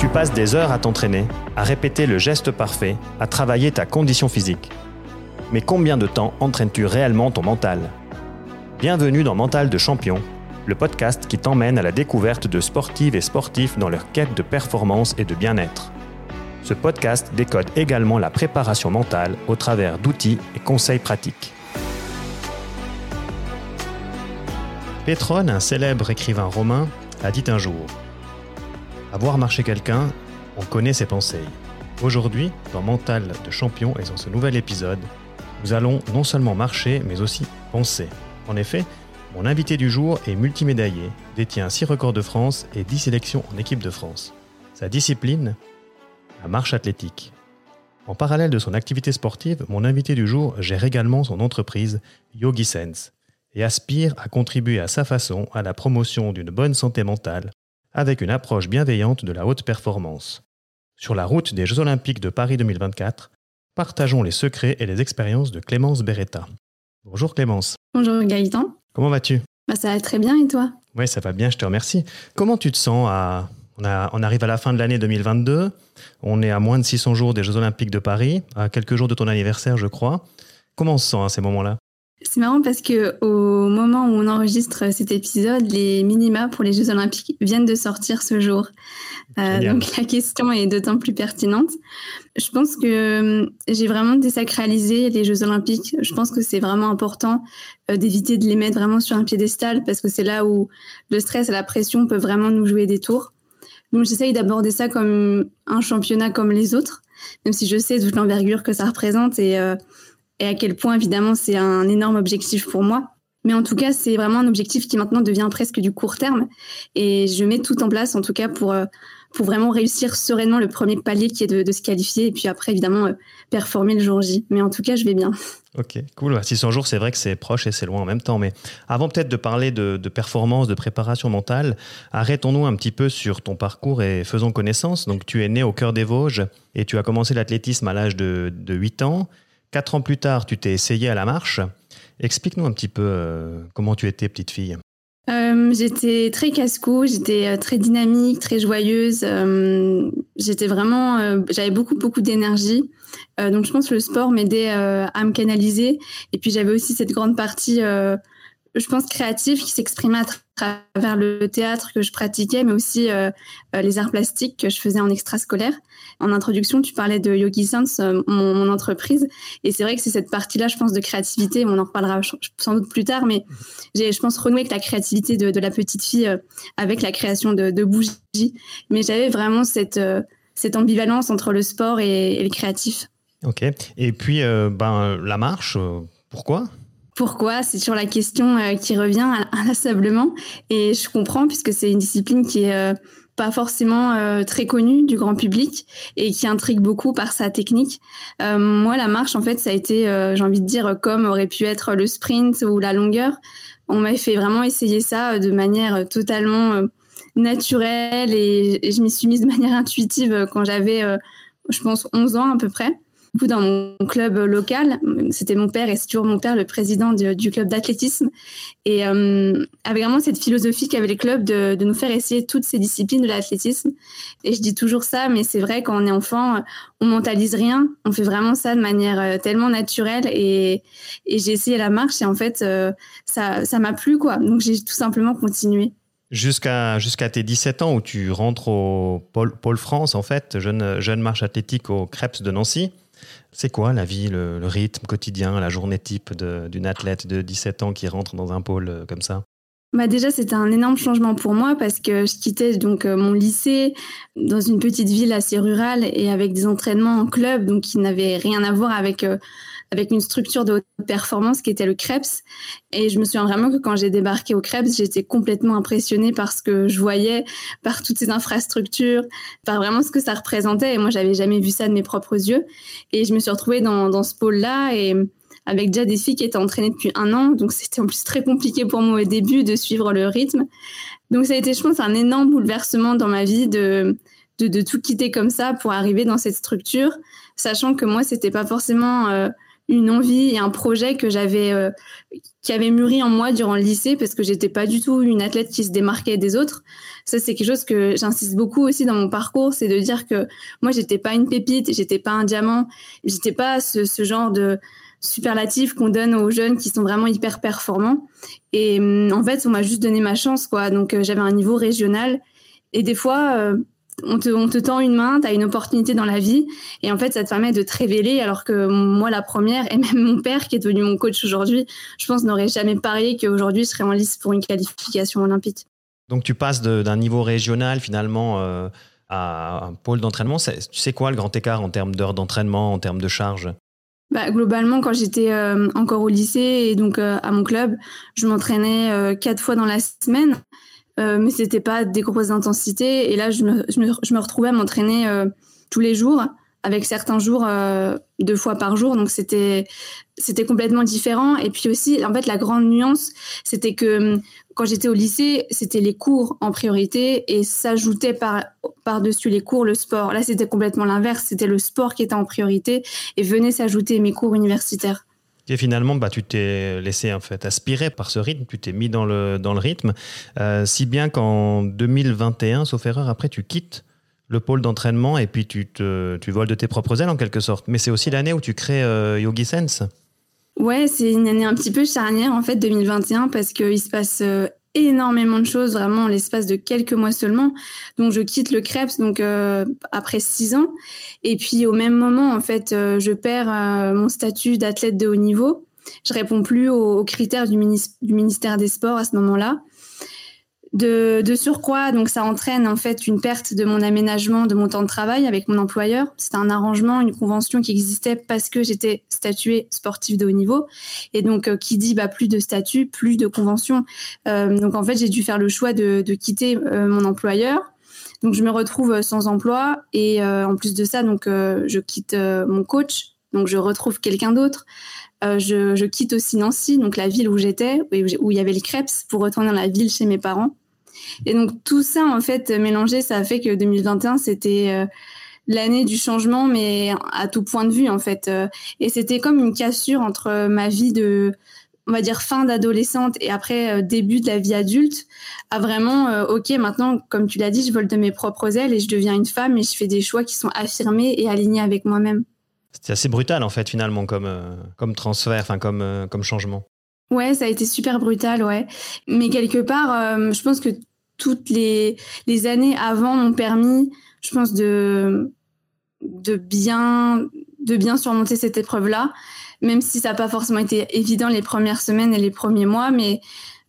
Tu passes des heures à t'entraîner, à répéter le geste parfait, à travailler ta condition physique. Mais combien de temps entraînes-tu réellement ton mental? Bienvenue dans Mental de Champion, le podcast qui t'emmène à la découverte de sportives et sportifs dans leur quête de performance et de bien-être. Ce podcast décode également la préparation mentale au travers d'outils et conseils pratiques. Pétrone, un célèbre écrivain romain, a dit un jour À voir marcher quelqu'un, on connaît ses pensées. Aujourd'hui, dans Mental de Champion et dans ce nouvel épisode, nous allons non seulement marcher, mais aussi penser. En effet, mon invité du jour est multimédaillé, détient 6 records de France et 10 sélections en équipe de France. Sa discipline La marche athlétique. En parallèle de son activité sportive, mon invité du jour gère également son entreprise Yogi Sense et aspire à contribuer à sa façon à la promotion d'une bonne santé mentale avec une approche bienveillante de la haute performance. Sur la route des Jeux Olympiques de Paris 2024, partageons les secrets et les expériences de Clémence Beretta. Bonjour Clémence. Bonjour Gaëtan. Comment vas-tu? Bah, Ça va très bien et toi? Oui, ça va bien, je te remercie. Comment tu te sens à... on, on arrive à la fin de l'année 2022, on est à moins de 600 jours des Jeux Olympiques de Paris, à quelques jours de ton anniversaire je crois. Comment on se sent à ces moments-là? C'est marrant parce que au moment où on enregistre cet épisode, les minima pour les Jeux Olympiques viennent de sortir ce jour. Euh, donc la question est d'autant plus pertinente. Je pense que hum, j'ai vraiment désacralisé les Jeux Olympiques. Je pense que c'est vraiment important euh, d'éviter de les mettre vraiment sur un piédestal parce que c'est là où le stress et la pression peuvent vraiment nous jouer des tours. Donc j'essaye d'aborder ça comme un championnat comme les autres, même si je sais toute l'envergure que ça représente et euh, et à quel point, évidemment, c'est un énorme objectif pour moi. Mais en tout cas, c'est vraiment un objectif qui maintenant devient presque du court terme. Et je mets tout en place, en tout cas, pour, euh, pour vraiment réussir sereinement le premier palier qui est de, se qualifier. Et puis après, évidemment, euh, performer le jour J. Mais en tout cas, je vais bien. Ok, cool. 600 bah, jours, c'est vrai que c'est proche et c'est loin en même temps. Mais avant peut-être de parler de, performance, de préparation mentale, arrêtons-nous un petit peu sur ton parcours et faisons connaissance. Donc, tu es né au cœur des Vosges et tu as commencé l'athlétisme à l'âge de, de 8 ans. Quatre ans plus tard, tu t'es essayé à la marche. Explique-nous un petit peu euh, comment tu étais petite fille. Euh, j'étais très casse-cou, j'étais euh, très dynamique, très joyeuse. j'étais vraiment, j'avais beaucoup beaucoup d'énergie. donc je pense que le sport m'aidait à me canaliser. Et puis j'avais aussi cette grande partie, je pense créative, qui s'exprimait à travers le théâtre que je pratiquais, mais aussi les arts plastiques que je faisais en extrascolaire en introduction, tu parlais de Yogi Sense, euh, mon, entreprise. Et c'est vrai que c'est cette partie-là, je pense, de créativité. On en reparlera sans doute plus tard, mais j'ai, je pense, renoué avec la créativité de, la petite fille euh, avec la création de, bougies. Mais j'avais vraiment cette, euh, ambivalence entre le sport et, le créatif. Ok. Et puis, ben, la marche, pourquoi? Pourquoi C'est sur la question qui revient inlassablement et je comprends puisque c'est une discipline qui est pas forcément euh, très connu du grand public et qui intrigue beaucoup par sa technique. Euh, moi, la marche, en fait, ça a été, euh, j'ai envie de dire, comme aurait pu être le sprint ou la longueur. On m'a fait vraiment essayer ça de manière totalement naturelle et je m'y suis mise de manière intuitive quand j'avais, je pense, 11 ans à peu près coup, dans mon club local, c'était mon père et c'est toujours mon père le président du, club d'athlétisme. Et euh, avait vraiment cette philosophie qu'avait les clubs de, nous faire essayer toutes ces disciplines de l'athlétisme. Et je dis toujours ça, mais c'est vrai, quand on est enfant, on mentalise rien. On fait vraiment ça de manière euh, tellement naturelle. Et, j'ai essayé la marche et en fait, euh, ça, ça m'a plu, quoi. Donc j'ai tout simplement continué. Jusqu'à jusqu'à tes 17 ans où tu rentres au Pôle, France, en fait, jeune, jeune marche athlétique au Crêpes de Nancy. C'est quoi la vie, le, rythme quotidien, la journée type d'une athlète de 17 ans qui rentre dans un pôle euh, comme ça? Bah déjà, c'était un énorme changement pour moi parce que je quittais donc euh, mon lycée dans une petite ville assez rurale et avec des entraînements en club, donc qui n'avaient rien à voir avec euh, avec une structure de haute performance qui était le Krebs. Et je me souviens vraiment que quand j'ai débarqué au Krebs, j'étais complètement impressionnée par ce que je voyais, par toutes ces infrastructures, par vraiment ce que ça représentait. Et moi, j'avais jamais vu ça de mes propres yeux. Et je me suis retrouvée dans, ce pôle-là et avec déjà des filles qui étaient entraînées depuis un an. Donc, c'était en plus très compliqué pour moi au début de suivre le rythme. Donc, ça a été, je pense, un énorme bouleversement dans ma vie de, de, de tout quitter comme ça pour arriver dans cette structure, sachant que moi, c'était pas forcément... Euh, une envie et un projet que j'avais euh, qui avait mûri en moi durant le lycée parce que j'étais pas du tout une athlète qui se démarquait des autres. Ça c'est quelque chose que j'insiste beaucoup aussi dans mon parcours, c'est de dire que moi j'étais pas une pépite, j'étais pas un diamant, j'étais pas ce, ce genre de superlatif qu'on donne aux jeunes qui sont vraiment hyper performants. Et hum, en fait, on m'a juste donné ma chance quoi. Donc euh, j'avais un niveau régional et des fois on te, tend une main, tu as une opportunité dans la vie, et en fait, ça te permet de te révéler, alors que moi, la première, et même mon père, qui est devenu mon coach aujourd'hui, je pense, n'aurait jamais parié qu'aujourd'hui, je serais en lice pour une qualification olympique. Donc, tu passes d'un niveau régional, finalement, euh, à un pôle d'entraînement. Tu sais quoi, le grand écart en termes d'heures d'entraînement, en termes de charge? Bah, globalement, quand j'étais euh, encore au lycée et donc euh, à mon club, je m'entraînais quatre fois dans la semaine. Euh, mais c'était pas des grosses intensités. Et là, je me, je me, je me retrouvais à m'entraîner euh, tous les jours, avec certains jours euh, deux fois par jour. Donc c'était c'était complètement différent. Et puis aussi, en fait, la grande nuance, c'était que hum, quand j'étais au lycée, c'était les cours en priorité et s'ajoutait par par-dessus les cours le sport. Là, c'était complètement l'inverse. C'était le sport qui était en priorité et venait s'ajouter mes cours universitaires. Et finalement, bah, tu t'es laissé en fait aspirer par ce rythme, tu t'es mis dans le, dans le rythme, euh, si bien qu'en 2021, sauf erreur, après tu quittes le pôle d'entraînement et puis tu, tu voles de tes propres ailes en quelque sorte. Mais c'est aussi l'année où tu crées euh, Yogi Sense. Ouais, c'est une année un petit peu charnière en fait 2021 parce qu'il se passe euh, énormément de choses vraiment en l'espace de quelques mois seulement. Donc je quitte le Krebs donc euh, après six ans et puis au même moment en fait euh, je perds euh, mon statut d'athlète de haut niveau. Je réponds plus aux, critères du, du, ministère des Sports à ce moment-là. De, de, surcroît, donc ça entraîne en fait une perte de mon aménagement, de mon temps de travail avec mon employeur. C'était un arrangement, une convention qui existait parce que j'étais statuée sportive de haut niveau. Et donc, euh, qui dit bah, plus de statut, plus de convention. Euh, donc en fait, j'ai dû faire le choix de, de quitter euh, mon employeur. Donc je me retrouve sans emploi et en plus de ça, donc je quitte mon coach. Donc je retrouve quelqu'un d'autre. je, je, quitte aussi Nancy, donc la ville où j'étais, où il y avait le Krebs, pour retourner dans la ville chez mes parents. Et donc tout ça, en fait, mélangé, ça a fait que 2021, c'était euh, l'année du changement, mais à tout point de vue, en fait. Euh. et c'était comme une cassure entre ma vie de, on va dire, fin d'adolescente et après euh, début de la vie adulte, à vraiment, OK, maintenant, comme tu l'as dit, je vole de mes propres ailes et je deviens une femme et je fais des choix qui sont affirmés et alignés avec moi-même. C'était assez brutal, en fait, finalement, comme, comme transfert, enfin, comme, comme changement. Ouais, ça a été super brutal, ouais. Mais quelque part, je pense que toutes les, années avant m'ont permis, je pense, de, de, bien, de bien surmonter cette épreuve-là, même si ça n'a pas forcément été évident les premières semaines et les premiers mois, mais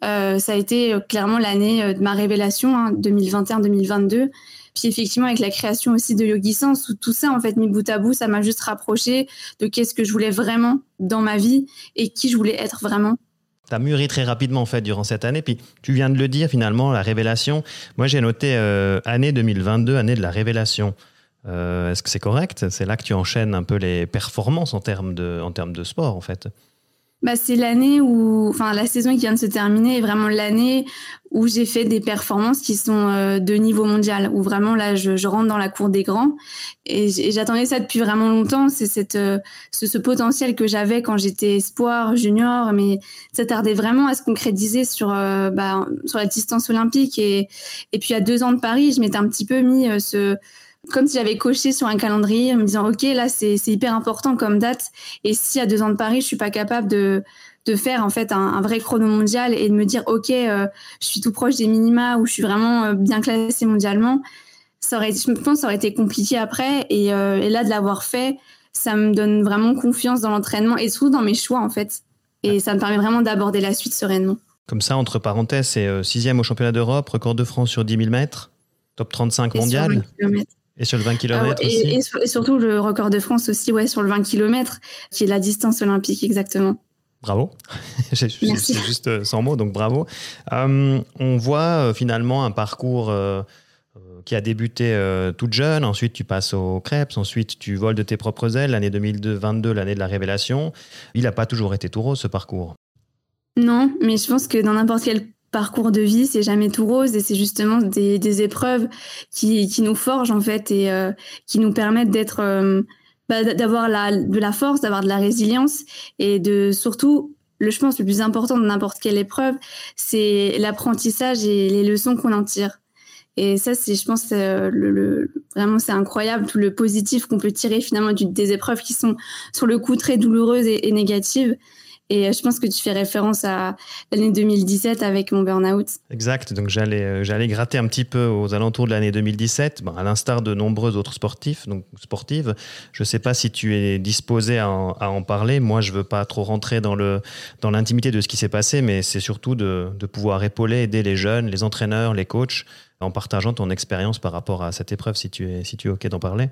euh, ça a été clairement l'année euh, de ma révélation, hein, 2021-2022. Puis effectivement, avec la création aussi de Yogi Sense, où tout ça, en fait, mis bout à bout, ça m'a juste rapproché de qu'est-ce que je voulais vraiment dans ma vie et qui je voulais être vraiment tu as mûri très rapidement en fait durant cette année. Puis tu viens de le dire finalement, la révélation. Moi j'ai noté euh, année 2022, année de la révélation. Euh, est-ce que c'est correct? C'est là que tu enchaînes un peu les performances en termes de, en termes de sport en fait bah, c'est l'année où, enfin, la saison qui vient de se terminer est vraiment l'année où j'ai fait des performances qui sont euh, de niveau mondial, où vraiment là, je, rentre dans la cour des grands. Et j'attendais ça depuis vraiment longtemps. C'est cette, euh, ce, ce, potentiel que j'avais quand j'étais espoir, junior, mais ça tardait vraiment à se concrétiser sur, euh, bah, sur la distance olympique. Et, et puis à deux ans de Paris, je m'étais un petit peu mis ce comme si j'avais coché sur un calendrier en me disant ok là c'est hyper important comme date. Et si à deux ans de Paris je suis pas capable de de faire en fait un, vrai chrono mondial et de me dire ok euh, je suis tout proche des minima ou je suis vraiment euh, bien classé mondialement ça aurait je pense ça aurait été compliqué après. Et, euh, et là de l'avoir fait ça me donne vraiment confiance dans l'entraînement et surtout dans mes choix en fait. Et ça me permet vraiment d'aborder la suite sereinement. Comme ça entre parenthèses c'est sixième au championnat d'Europe record de France sur 10 000 mètres top 35 mondial et sur le 20 km ah aussi et, surtout le record de France aussi, ouais, sur le 20 km, qui est la distance olympique exactement. Bravo. C'est juste euh, sans mots, donc bravo. Euh, on voit euh, finalement un parcours qui a débuté toute jeune. Ensuite, tu passes au Krebs. Ensuite, tu voles de tes propres ailes. L'année 2022, l'année de la révélation. Il n'a pas toujours été tout rose, ce parcours. Non, mais je pense que dans n'importe quel parcours de vie, c'est jamais tout rose et c'est justement des, des épreuves qui, qui, nous forgent en fait et euh, qui nous permettent d'être euh, bah, d'avoir la, de la force, d'avoir de la résilience et de surtout le, je pense, le plus important de n'importe quelle épreuve, c'est l'apprentissage et les leçons qu'on en tire. Et ça, c'est, je pense, euh, le, vraiment, c'est incroyable tout le positif qu'on peut tirer finalement des épreuves qui sont sur le coup très douloureuses et négatives. Et euh, je pense que tu fais référence à l'année 2017 avec mon burn-out. Exact. Donc j'allais, euh, j'allais gratter un petit peu aux alentours de l'année 2017, à l'instar de nombreux autres sportifs, donc sportives. Je ne sais pas si tu es disposé à en, parler. Moi, je ne veux pas trop rentrer dans, le, dans l'intimité de ce qui s'est passé, mais c'est surtout de, pouvoir épauler, aider les jeunes, les entraîneurs, les coachs, en partageant ton expérience par rapport à cette épreuve, si tu es, si tu es OK d'en parler.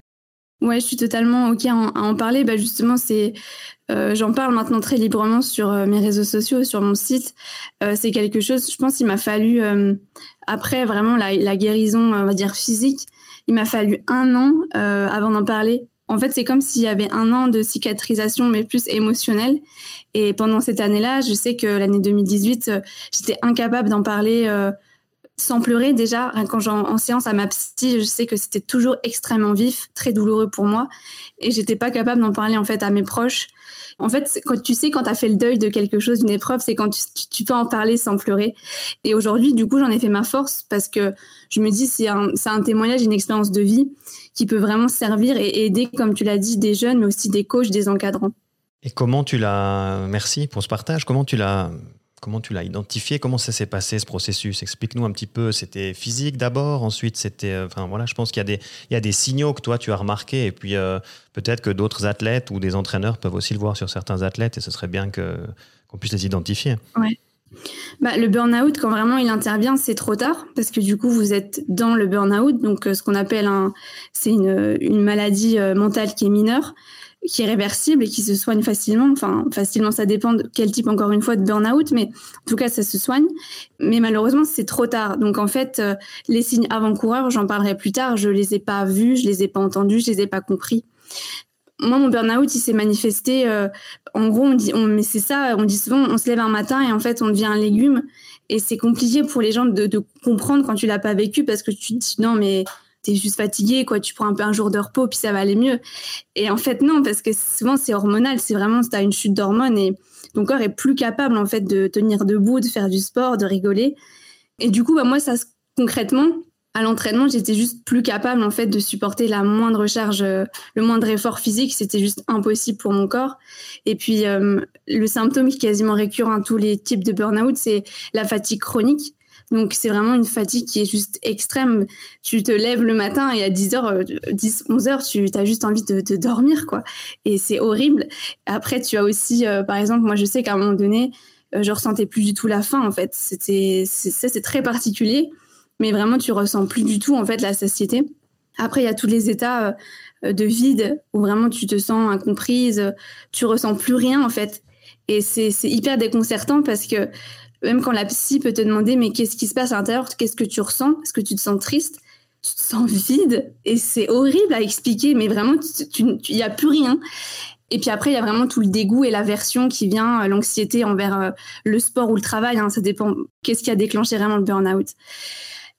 Ouais, je suis totalement ok à en, parler. Bah justement, c'est, euh, j'en parle maintenant très librement sur euh, mes réseaux sociaux, sur mon site. Euh, c'est quelque chose. Je pense qu'il m'a fallu après vraiment la, la, guérison, on va dire physique. Il m'a fallu un an avant d'en parler. En fait, c'est comme s'il y avait un an de cicatrisation, mais plus émotionnelle. Et pendant cette année-là, je sais que l'année 2018, j'étais incapable d'en parler sans pleurer déjà. Quand j'en en séance à ma psy, je sais que c'était toujours extrêmement vif, très douloureux pour moi, et j'étais pas capable d'en parler en fait à mes proches. En fait, quand tu sais quand tu as fait le deuil de quelque chose, d'une épreuve, c'est quand tu, peux en parler sans pleurer. Et aujourd'hui, du coup, j'en ai fait ma force parce que je me dis c'est un, un témoignage, une expérience de vie qui peut vraiment servir et aider, comme tu l'as dit, des jeunes, mais aussi des coachs, des encadrants. Et comment tu l'as, merci pour ce partage, comment tu l'as Comment tu l'as identifié? Comment ça s'est passé ce processus? Explique-nous un petit peu. C'était physique d'abord, ensuite c'était. Euh, enfin voilà, je pense qu'il y, a des, signaux que toi tu as remarqués et puis euh, peut-être que d'autres athlètes ou des entraîneurs peuvent aussi le voir sur certains athlètes et ce serait bien qu'on puisse les identifier. Ouais. Bah, le burn-out, quand vraiment il intervient, c'est trop tard parce que du coup vous êtes dans le burn-out, donc euh, ce qu'on appelle un, c'est une maladie mentale qui est mineure qui est réversible et qui se soigne facilement. Enfin, facilement, ça dépend de quel type, encore une fois, de burn-out, mais en tout cas, ça se soigne. Mais malheureusement, c'est trop tard. Donc, en fait, euh, les signes avant-coureurs, j'en parlerai plus tard, je les ai pas vus, je les ai pas entendus, je les ai pas compris. Moi, mon burn-out, il s'est manifesté. Euh, en gros, on dit, on, mais c'est ça, on dit souvent, on se lève un matin et en fait, on devient un légume. Et c'est compliqué pour les gens de, de comprendre quand tu l'as pas vécu parce que tu te dis non, mais t'es juste fatigué, quoi. Tu prends un peu un jour de repos, puis ça va aller mieux. Et en fait, non, parce que souvent c'est hormonal. C'est vraiment, as une chute d'hormones et ton corps est plus capable, en fait, de tenir debout, de faire du sport, de rigoler. Et du coup, bah, moi, ça, concrètement, à l'entraînement, j'étais juste plus capable, en fait, de supporter la moindre charge, euh, le moindre effort physique. C'était juste impossible pour mon corps. Et puis, euh, le symptôme qui est quasiment récurrent à tous les types de burn-out, c'est la fatigue chronique. Donc c'est vraiment une fatigue qui est juste extrême. Tu te lèves le matin et à 10h, 10, 11h, tu as juste envie de, dormir, quoi. Et c'est horrible. Après, tu as aussi, euh, par exemple, moi je sais qu'à un moment donné, euh, je ressentais plus du tout la faim, en fait. C'était, ça c'est très particulier, mais vraiment tu ressens plus du tout, en fait, la satiété. Après, il y a tous les états euh, de vide où vraiment tu te sens incomprise, tu ressens plus rien, en fait. Et c'est hyper déconcertant parce que même quand la psy peut te demander mais qu'est-ce qui se passe à l'intérieur, qu'est-ce que tu ressens, est-ce que tu te sens triste, tu te sens vide? Et c'est horrible à expliquer, mais vraiment il n'y a plus rien. Et puis après, il y a vraiment tout le dégoût et l'aversion qui vient, euh, l'anxiété envers euh, le sport ou le travail. Hein, ça dépend. Qu'est-ce qui a déclenché vraiment le burn-out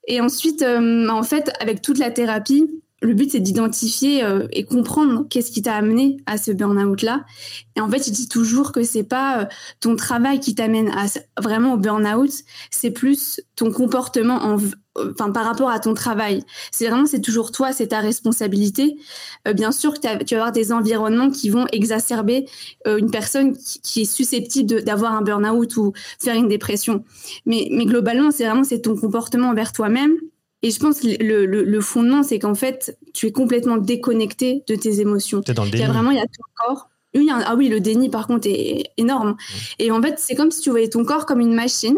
Et ensuite, euh, en fait, avec toute la thérapie, le but, c'est d'identifier euh, et comprendre qu'est-ce qui t'a amené à ce burn-out-là. Et en fait, il dit toujours que c'est pas euh, ton travail qui t'amène à, vraiment au burn-out, c'est plus ton comportement en, euh, enfin, par rapport à ton travail. C'est vraiment, c'est toujours toi, c'est ta responsabilité. bien sûr que tu vas avoir des environnements qui vont exacerber une personne qui, est susceptible d'avoir un burn-out ou faire une dépression. Mais, mais globalement, c'est vraiment, c'est ton comportement envers toi-même et je pense que le, le, fondement, c'est qu'en fait, tu es complètement déconnecté de tes émotions. dans le déni. Il y a vraiment, il y a ton corps. Oui, ah oui, le déni, par contre, est énorme. Et en fait, c'est comme si tu voyais ton corps comme une machine.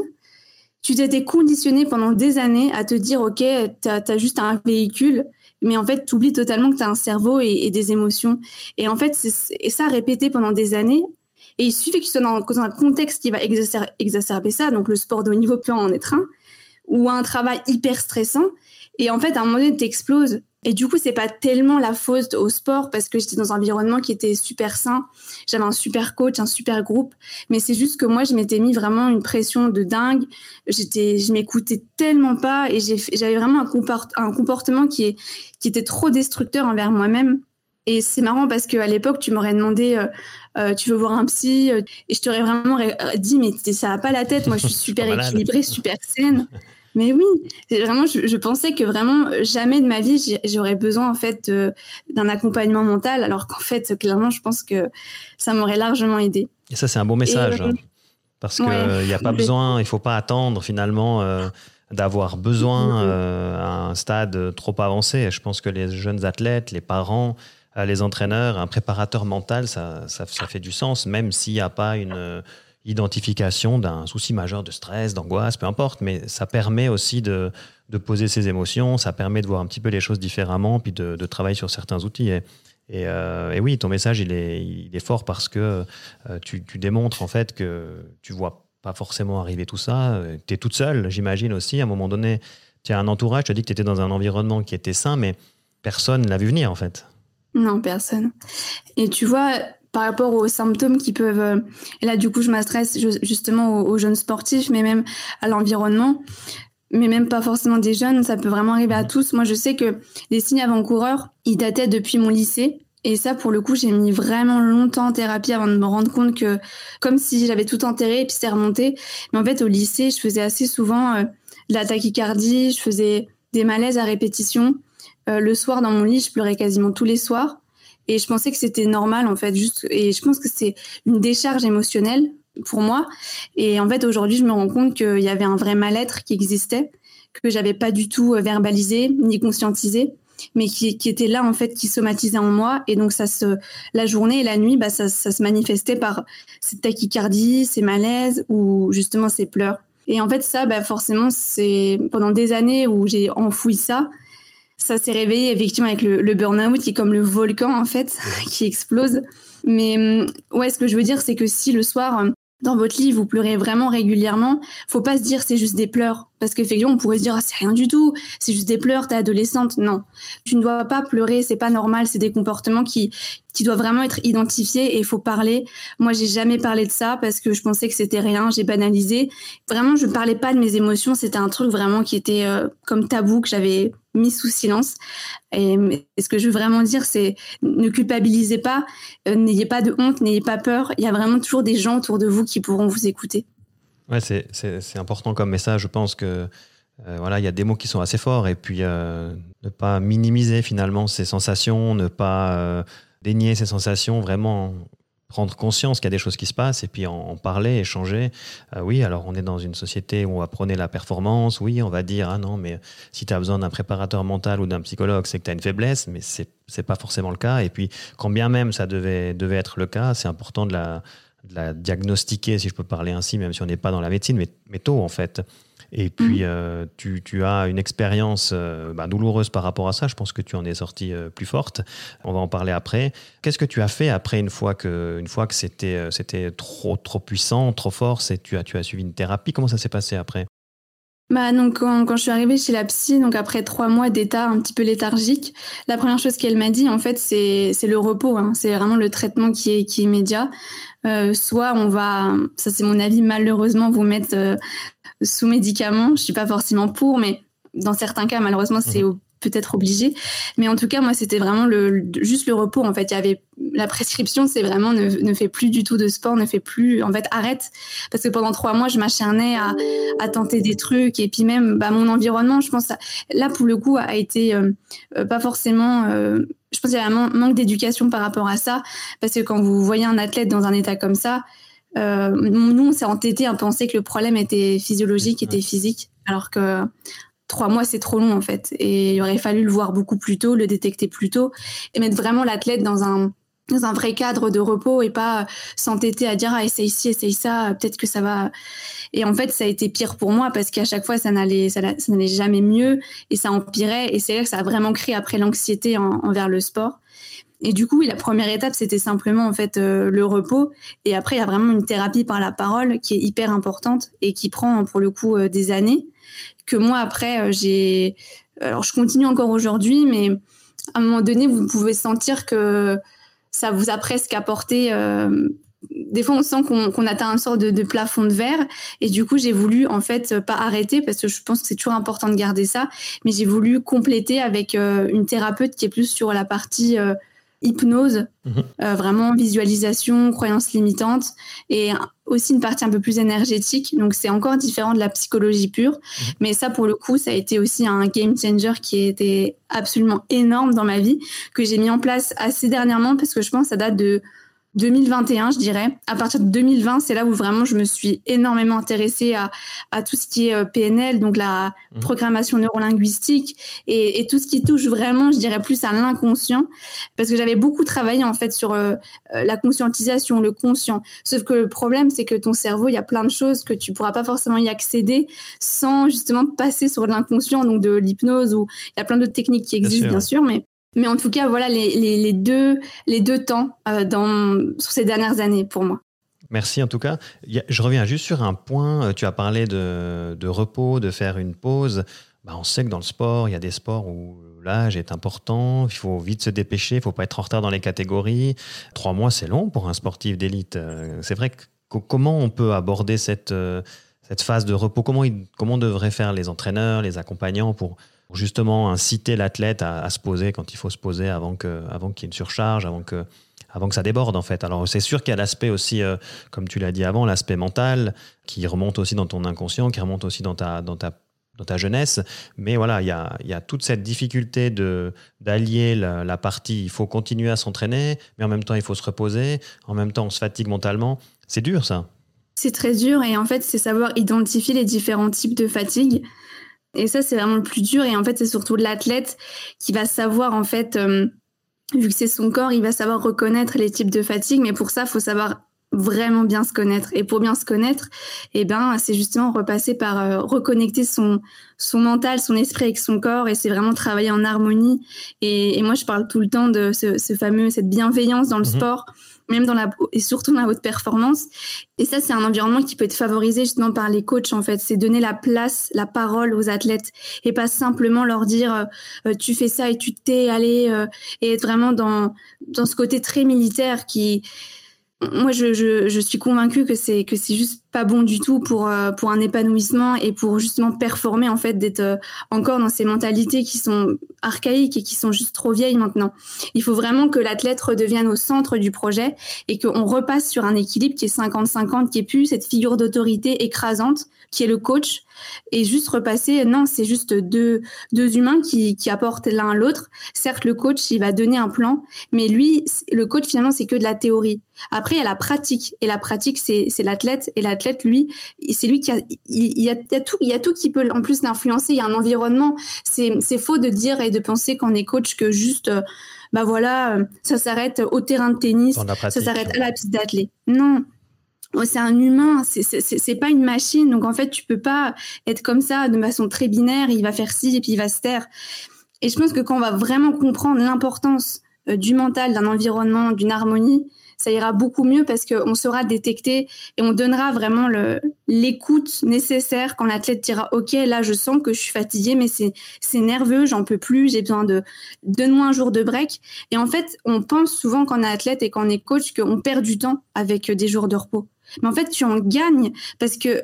Tu t'étais conditionné pendant des années à te dire, OK, tu as, juste un véhicule, mais en fait, tu oublies totalement que tu as un cerveau et, des émotions. Et en fait, c'est ça répété pendant des années. Et il suffit que tu sois dans, un contexte qui va exacerber ça. Donc, le sport de haut niveau peut en être un ou un travail hyper stressant. Et en fait, à un moment donné, t'exploses. Et du coup, c'est pas tellement la faute au sport parce que j'étais dans un environnement qui était super sain. J'avais un super coach, un super groupe. Mais c'est juste que moi, je m'étais mis vraiment une pression de dingue. J'étais, je m'écoutais tellement pas et j'avais vraiment un, un comportement qui, est, qui était trop destructeur envers moi-même. Et c'est marrant parce qu'à l'époque, tu m'aurais demandé, euh, euh, tu veux voir un psy Et je t'aurais vraiment dit, mais ça n'a pas la tête. Moi, je suis super équilibrée, super saine. Mais oui, vraiment, je, pensais que vraiment jamais de ma vie j'aurais besoin en fait d'un accompagnement mental, alors qu'en fait, clairement, je pense que ça m'aurait largement aidé. Et ça, c'est un bon message, hein. parce qu'il n'y a pas besoin, il faut pas attendre finalement d'avoir besoin à un stade trop avancé. Je pense que les jeunes athlètes, les parents, les entraîneurs, un préparateur mental, ça, ça, fait du sens, même s'il n'y a pas une euh, identification d'un souci majeur de stress, d'angoisse, peu importe, mais ça permet aussi de, de, poser ses émotions, ça permet de voir un petit peu les choses différemment, puis de, de travailler sur certains outils. Et, et, euh, oui, ton message, il est, il est fort parce que euh, tu, tu, démontres en fait que tu vois pas forcément arriver tout ça. Tu es toute seule, j'imagine aussi. À un moment donné, tu as un entourage, tu as dit que tu étais dans un environnement qui était sain, mais personne ne l'a vu venir en fait. Non, personne. Et tu vois, par rapport aux symptômes qui peuvent... Euh, et là, du coup, je m'adresse justement aux, jeunes sportifs, mais même à l'environnement, mais même pas forcément des jeunes, ça peut vraiment arriver à tous. Moi, je sais que les signes avant-coureurs, ils dataient depuis mon lycée. Et ça, pour le coup, j'ai mis vraiment longtemps en thérapie avant de me rendre compte que, comme si j'avais tout enterré et puis c'est remonté. Mais en fait, au lycée, je faisais assez souvent euh, de la tachycardie, je faisais des malaises à répétition. Euh, le soir dans mon lit, je pleurais quasiment tous les soirs. Et je pensais que c'était normal, en fait. Juste, et je pense que c'est une décharge émotionnelle pour moi. Et en fait, aujourd'hui, je me rends compte qu'il y avait un vrai mal-être qui existait, que j'avais pas du tout euh, verbalisé ni conscientisé, mais qui, qui, était là, en fait, qui somatisait en moi. Et donc, ça se, la journée et la nuit, bah, ça, ça se manifestait par cette tachycardie, ces malaises ou justement ces pleurs. Et en fait, ça, bah, forcément, c'est pendant des années où j'ai enfoui ça, ça s'est réveillé effectivement avec le, le burn-out qui est comme le volcan en fait, qui explose. Mais hum, ouais, ce que je veux dire, c'est que si le soir, hum, dans votre lit, vous pleurez vraiment régulièrement, faut pas se dire c'est juste des pleurs. Parce qu'effectivement, on pourrait se dire, ah, c'est rien du tout, c'est juste des pleurs, t'es adolescente. Non. Tu ne dois pas pleurer, c'est pas normal, c'est des comportements qui, qui doivent vraiment être identifiés et il faut parler. Moi, j'ai jamais parlé de ça parce que je pensais que c'était rien, j'ai banalisé. Vraiment, je parlais pas de mes émotions, c'était un truc vraiment qui était euh, comme tabou que j'avais mis sous silence. Et, ce que je veux vraiment dire, c'est ne culpabilisez pas, euh, n'ayez pas de honte, n'ayez pas peur. Il y a vraiment toujours des gens autour de vous qui pourront vous écouter. Ouais, c'est important comme message. Je pense que euh, voilà, il y a des mots qui sont assez forts et puis euh, ne pas minimiser finalement ces sensations, ne pas dénier ces sensations, vraiment prendre conscience qu'il y a des choses qui se passent et puis en, parler, échanger. Euh, oui, alors on est dans une société où on va prôner la performance. Oui, on va dire, ah non, mais si tu as besoin d'un préparateur mental ou d'un psychologue, c'est que tu as une faiblesse, mais c'est n'est pas forcément le cas. Et puis, quand bien même ça devait, devait être le cas, c'est important de la, de la diagnostiquer, si je peux parler ainsi, même si on n'est pas dans la médecine, mais, mais tôt en fait. Et puis, mm. euh, tu, tu, as une expérience euh, bah, douloureuse par rapport à ça. Je pense que tu en es sortie euh, plus forte. On va en parler après. Qu'est-ce que tu as fait après, une fois que, une fois que c'était, c'était trop, trop puissant, trop fort? C'est, tu, as, tu as suivi une thérapie? Comment ça s'est passé après? Bah donc quand, quand, je suis arrivée chez la psy, donc après trois mois d'état un petit peu léthargique, la première chose qu'elle m'a dit en fait c'est c'est le repos, hein. c'est vraiment le traitement qui est qui est immédiat. Euh, soit on va, ça c'est mon avis malheureusement, vous mettre sous médicaments. Je suis pas forcément pour, mais dans certains cas, malheureusement, c'est mhm. peut-être obligé. Mais en tout cas, moi, c'était vraiment le, juste le repos. En fait, il y avait la prescription, c'est vraiment ne, ne fais plus du tout de sport, ne fais plus, en fait, arrête. Parce que pendant trois mois, je m'acharnais à, à tenter des trucs. Et puis même, bah, mon environnement, je pense, là, pour le coup, a été euh, euh, pas forcément. Je pense qu'il y a un manque d'éducation par rapport à ça. Parce que quand vous voyez un athlète dans un état comme ça, euh, nous, on s'est entêté à penser que le problème était physiologique, était physique, alors que trois mois, c'est trop long en fait. Et il aurait fallu le voir beaucoup plus tôt, le détecter plus tôt, et mettre vraiment l'athlète dans un dans un vrai cadre de repos et pas s'entêter à dire ah essaye ci essaye ça peut-être que ça va et en fait ça a été pire pour moi parce qu'à chaque fois ça n'allait ça, n'allait jamais mieux et ça empirait et c'est là que ça a vraiment créé après l'anxiété envers le sport et du coup, la première étape, c'était simplement en fait euh, le repos. Et après, il y a vraiment une thérapie par la parole qui est hyper importante et qui prend pour le coup euh, des années. Que moi, après, euh, j'ai. Alors, je continue encore aujourd'hui, mais à un moment donné, vous pouvez sentir que ça vous a presque apporté. Des fois, on sent qu'on atteint une sorte de, plafond de verre. Et du coup, j'ai voulu en fait pas arrêter parce que je pense que c'est toujours important de garder ça. Mais j'ai voulu compléter avec une thérapeute qui est plus sur la partie hypnose, mhm. euh, vraiment visualisation, croyance limitante, et aussi une partie un peu plus énergétique. Donc c'est encore différent de la psychologie pure. Mhm. Mais ça, pour le coup, ça a été aussi un game changer qui était absolument énorme dans ma vie, que j'ai mis en place assez dernièrement, parce que je pense que ça date de 2021, je dirais. À partir de 2020, c'est là où vraiment je me suis énormément intéressée à, à tout ce qui est euh, PNL, donc la mmh. programmation neurolinguistique et, et, tout ce qui touche vraiment, je dirais, plus à l'inconscient, parce que j'avais beaucoup travaillé en fait sur euh, euh, la conscientisation, le conscient. Sauf que le problème, c'est que ton cerveau, il y a plein de choses que tu pourras pas forcément y accéder sans justement passer sur l'inconscient, donc de l'hypnose ou il y a plein d'autres techniques qui existent, bien sûr, mais mais en tout cas, voilà les, deux, les deux temps euh, dans, sur ces dernières années pour moi. Merci en tout cas. Je reviens juste sur un point. Euh, tu as parlé de, de repos, de faire une pause. Bah, on sait que dans le sport, il y a des sports où l'âge est important, il faut vite se dépêcher, il ne faut pas être en retard dans les catégories. Trois mois, c'est long pour un sportif d'élite. Euh, c'est vrai que comment on peut aborder cette, cette phase de repos? Comment, comment devraient faire les entraîneurs, les accompagnants pour justement inciter l'athlète à, se poser quand il faut se poser avant qu'il avant y ait une surcharge, avant que, avant que ça déborde en fait. Alors c'est sûr qu'il y a l'aspect aussi, euh, comme tu l'as dit avant, l'aspect mental qui remonte aussi dans ton inconscient, qui remonte aussi dans ta, dans ta, dans ta jeunesse. Mais voilà, il y a, y a toute cette difficulté de, d'allier la, la partie, il faut continuer à s'entraîner, mais en même temps il faut se reposer, en même temps on se fatigue mentalement. C'est dur ça. C'est très dur et en fait c'est savoir identifier les différents types de fatigue. Et ça, c'est vraiment le plus dur. Et en fait, c'est surtout l'athlète qui va savoir, en fait, euh, vu que c'est son corps, il va savoir reconnaître les types de fatigue. Mais pour ça, il faut savoir vraiment bien se connaître. Et pour bien se connaître, eh ben, c'est justement repasser par euh, reconnecter son, son mental, son esprit avec son corps. Et c'est vraiment travailler en harmonie. Et, moi, je parle tout le temps de ce, ce fameux, cette bienveillance dans le mhm. sport même dans la et surtout dans la haute performance. Et ça, c'est un environnement qui peut être favorisé justement par les coachs en fait. C'est donner la place, la parole aux athlètes et pas simplement leur dire euh, euh, tu fais ça et tu t'es allé euh, et être vraiment dans dans ce côté très militaire qui moi, je, je, je, suis convaincue que c'est que c'est juste pas bon du tout pour euh, pour un épanouissement et pour justement performer en fait d'être euh, encore dans ces mentalités qui sont archaïques et qui sont juste trop vieilles maintenant. Il faut vraiment que l'athlète redevienne au centre du projet et qu'on repasse sur un équilibre qui est 50-50, qui est plus cette figure d'autorité écrasante qui est le coach et juste repasser. Non c'est juste deux deux humains qui qui apportent l'un l'autre. Certes le coach il va donner un plan mais lui le coach finalement c'est que de la théorie. Après il y a la pratique et la pratique c'est c'est l'athlète et l'athlète lui c'est lui qui a il, y a, tout il y a tout qui peut en plus l'influencer il y a un environnement c'est faux de dire et de penser qu'on est coach que juste bah voilà ça s'arrête au terrain de tennis ça s'arrête à la piste d'athlète non c'est un humain, c'est pas une machine. Donc en fait, tu peux pas être comme ça de façon très binaire. Il va faire ci et puis il va se taire. Et je pense que quand on va vraiment comprendre l'importance euh, du mental, d'un environnement, d'une harmonie, ça ira beaucoup mieux parce qu'on saura détecter et on donnera vraiment l'écoute nécessaire quand l'athlète dira OK, là je sens que je suis fatiguée, mais c'est nerveux, j'en peux plus, j'ai besoin de donne-moi un jour de break. Et en fait, on pense souvent quand on est athlète et quand on est coach qu'on perd du temps avec des jours de repos. Mais en fait, tu en gagnes parce que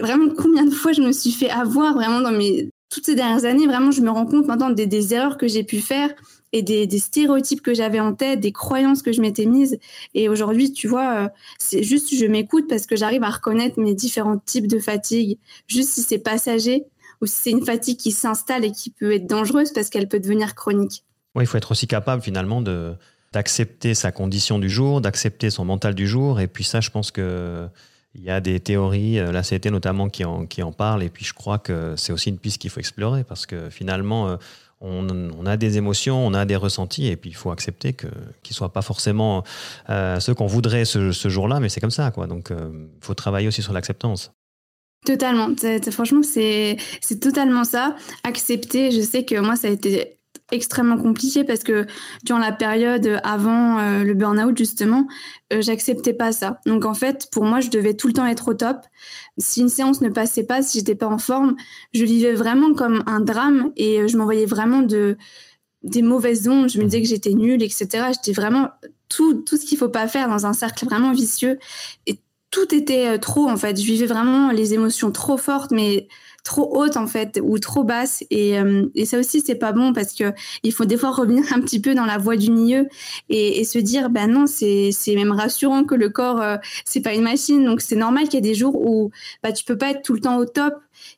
vraiment, combien de fois je me suis fait avoir vraiment dans mes toutes ces dernières années, vraiment, je me rends compte maintenant des, des erreurs que j'ai pu faire et des, stéréotypes que j'avais en tête, des croyances que je m'étais mises. Et aujourd'hui, tu vois, euh, c'est juste, je m'écoute parce que j'arrive à reconnaître mes différents types de fatigue, juste si c'est passager ou si c'est une fatigue qui s'installe et qui peut être dangereuse parce qu'elle peut devenir chronique. Oui, il faut être aussi capable finalement de, d'accepter sa condition du jour, d'accepter son mental du jour. Et puis ça, je pense que il y a des théories, euh, la CT notamment, qui en, qui en parlent. Et puis je crois que c'est aussi une piste qu'il faut explorer parce que finalement, euh, on, a des émotions, on a des ressentis, et puis il faut accepter que qu'ils soient pas forcément euh, ceux qu'on voudrait ce, jour-là, mais c'est comme ça, quoi. Donc, il faut travailler aussi sur l'acceptance. Totalement. franchement, c'est totalement ça. Accepter. Je sais que moi, ça a été extrêmement compliqué parce que durant la période avant euh, le burn-out justement, euh, j'acceptais pas ça. Donc en fait, pour moi, je devais tout le temps être au top. Si une séance ne passait pas, si j'étais pas en forme, je vivais vraiment comme un drame et euh, je m'envoyais vraiment de des mauvaises ondes. Je me disais que j'étais nulle, etc. J'étais vraiment tout tout ce qu'il faut pas faire dans un cercle vraiment vicieux. Et tout était trop en fait. Je vivais vraiment les émotions trop fortes, mais trop haute en fait ou trop basse. Et, euh, et ça aussi c'est pas bon parce que il faut des fois revenir un petit peu dans la voie du milieu et, et se dire ben non c'est c'est même rassurant que le corps euh, c'est pas une machine. Donc c'est normal qu'il y ait des jours où bah tu peux pas être tout le temps au top.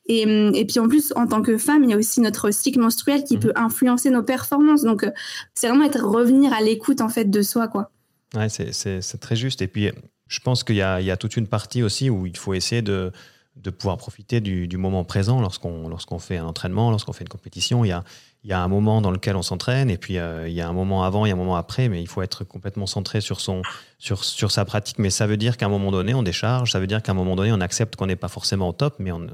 Et, et puis en plus en tant que femme il y a aussi notre cycle menstruel qui mmh. peut influencer nos performances. Donc euh, c'est vraiment être revenir à l'écoute en fait de soi quoi. Ouais c'est c'est très juste. Et puis je pense qu'il y y a toute une partie aussi où il faut essayer de de pouvoir profiter du, moment présent lorsqu'on lorsqu'on fait un entraînement, lorsqu'on fait une compétition. Il y a, il y a un moment dans lequel on s'entraîne et puis euh, il y a un moment avant, il y a un moment après, mais il faut être complètement centré sur, son, sur, sur sa pratique. Mais ça veut dire qu'à un moment donné, on décharge, ça veut dire qu'à un moment donné, on accepte qu'on n'est pas forcément au top, mais on,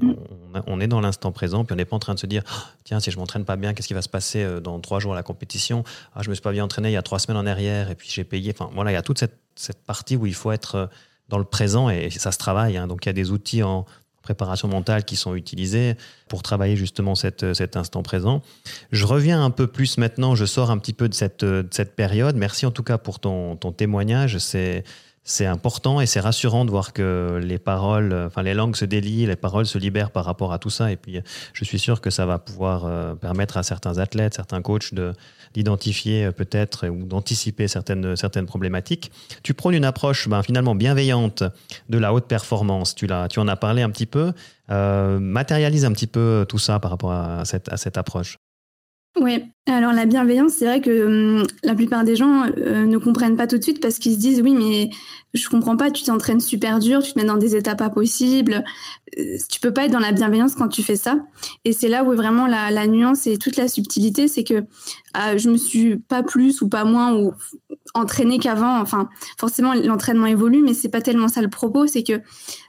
on, est dans l'instant présent, puis on n'est pas en train de se dire oh, tiens, si je m'entraîne pas bien, qu'est-ce qui va se passer euh, dans trois jours à la compétition? Ah, je me suis pas bien entraîné il y a trois semaines en arrière et puis j'ai payé. Enfin, voilà, il y a toute cette, cette partie où il faut être euh, dans le présent et ça se travaille. Hein. Donc il y a des outils en, préparation mentale qui sont utilisées pour travailler justement cet instant présent. Je reviens un peu plus maintenant, je sors un petit peu de cette, de cette période. Merci en tout cas pour ton, ton témoignage. C'est c'est important et c'est rassurant de voir que les paroles, enfin les langues se délient, les paroles se libèrent par rapport à tout ça. Et puis, je suis sûr que ça va pouvoir euh, permettre à certains athlètes, certains coachs de d'identifier euh, peut-être ou d'anticiper certaines certaines problématiques. Tu prônes une approche ben, finalement bienveillante de la haute performance. Tu l'as, tu en as parlé un petit peu. Euh, matérialise un petit peu tout ça par rapport à cette, à cette approche. Oui, alors la bienveillance, c'est vrai que hum, la plupart des gens euh, ne comprennent pas tout de suite parce qu'ils se disent oui, mais je comprends pas, tu t'entraînes super dur, tu te mets dans des états pas possibles, euh, tu peux pas être dans la bienveillance quand tu fais ça. Et c'est là où vraiment la, nuance et toute la subtilité, c'est que ah, je me suis pas plus ou pas moins ou entraînée qu'avant. Enfin, forcément l'entraînement évolue, mais c'est pas tellement ça le propos, c'est que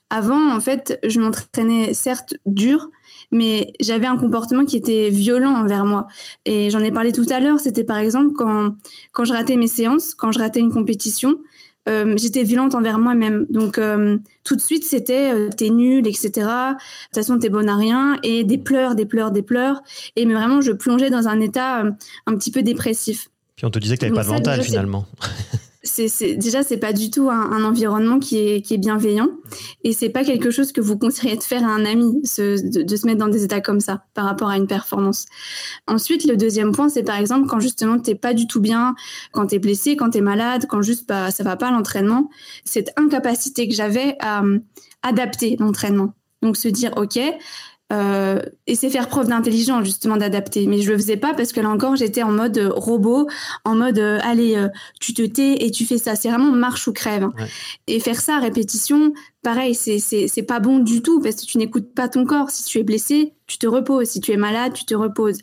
avant, en fait, je m'entraînais certes dur, mais j'avais un comportement qui était violent envers moi. Et j'en ai parlé tout à l'heure, c'était par exemple quand, quand je ratais mes séances, quand je ratais une compétition, euh, j'étais violente envers moi-même. Donc euh, tout de suite, c'était euh, t'es nul, etc. De toute façon, t'es bonne à rien. Et des pleurs, des pleurs, des pleurs. Et mais vraiment, je plongeais dans un état un petit peu dépressif. Puis on te disait que t'avais pas de mental finalement. c'est déjà c'est pas du tout un, environnement qui est, bienveillant et c'est pas quelque chose que vous conseilleriez de faire à un ami de, se mettre dans des états comme ça par rapport à une performance. Ensuite le deuxième point c'est par exemple quand justement t'es pas du tout bien, quand t'es blessé, quand t'es malade, quand juste bah, ça va pas l'entraînement, cette incapacité que j'avais à adapter l'entraînement. Donc se dire ok euh, et c'est faire preuve d'intelligence justement d'adapter. Mais je le faisais pas parce que là encore j'étais en mode euh, robot, en mode euh, allez tu te tais et tu fais ça. C'est vraiment marche ou crève. Et faire ça à répétition, pareil, c'est c'est pas bon du tout parce que tu n'écoutes pas ton corps. Si tu es blessé, tu te reposes. Si tu es malade, tu te reposes.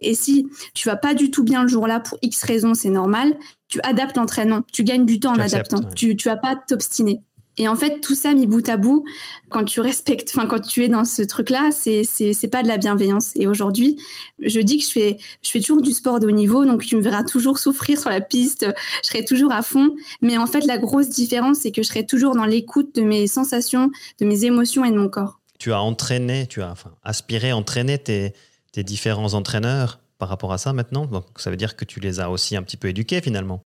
Et si tu vas pas du tout bien le jour-là pour X raisons, c'est normal. Tu adaptes l'entraînement. Tu gagnes du temps en adaptant. Tu tu vas pas t'obstiner. Et en fait, tout ça mis bout à bout, quand tu respectes, enfin quand tu es dans ce truc-là, c'est c'est pas de la bienveillance. Et aujourd'hui, je dis que je fais je fais toujours du sport de haut niveau, donc tu me verras toujours souffrir sur la piste, je serai toujours à fond. Mais en fait, la grosse différence, c'est que je serai toujours dans l'écoute de mes sensations, de mes émotions et de mon corps. Tu as entraîné, tu as enfin aspiré, entraîné tes tes différents entraîneurs par rapport à ça maintenant? Donc ça veut dire que tu les as aussi un petit peu éduqués finalement.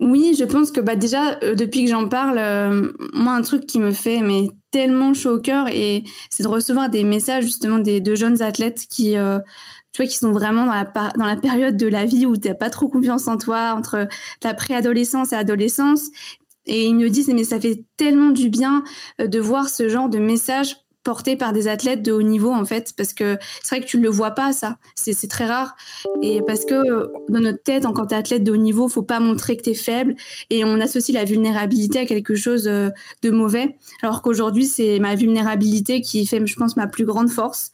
Oui, je pense que bah déjà euh, depuis que j'en parle, euh, moi un truc qui me fait mais tellement chaud au cœur et c'est de recevoir des messages justement des de jeunes athlètes qui euh, tu vois qui sont vraiment dans la dans la période de la vie où tu n'as pas trop confiance en toi entre ta préadolescence et adolescence et ils me disent mais ça fait tellement du bien de voir ce genre de messages porté par des athlètes de haut niveau en fait parce que c'est vrai que tu le vois pas ça. C'est très rare. Et parce que dans notre tête en tant qu'athlète de haut niveau faut pas montrer que tu es faible et on associe la vulnérabilité à quelque chose euh, de mauvais. Alors qu'aujourd'hui c'est ma vulnérabilité qui fait je pense ma plus grande force.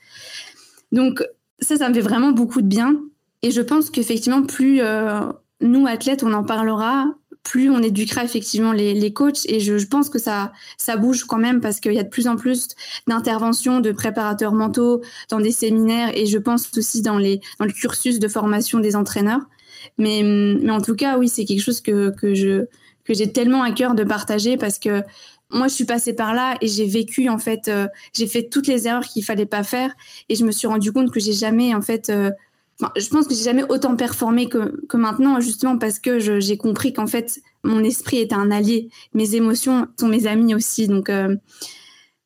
Donc ça ça me fait vraiment beaucoup de bien. Et je pense qu'effectivement plus euh, nous athlètes on en parlera plus on éduquera effectivement les, les coachs. Et je, je, pense que ça, ça bouge quand même parce qu'il y a de plus en plus d'interventions de préparateurs mentaux dans des séminaires et je pense aussi dans, les, dans le cursus de formation des entraîneurs. Mais, mais en tout cas, oui, c'est quelque chose que, que je que j'ai tellement à cœur de partager parce que moi, je suis passée par là et j'ai vécu en fait, euh, j'ai fait toutes les erreurs qu'il fallait pas faire et je me suis rendu compte que j'ai jamais en fait euh, je pense que j'ai jamais autant performé que, maintenant, justement parce que j'ai compris qu'en fait, mon esprit est un allié. Mes émotions sont mes amis aussi. Donc, euh,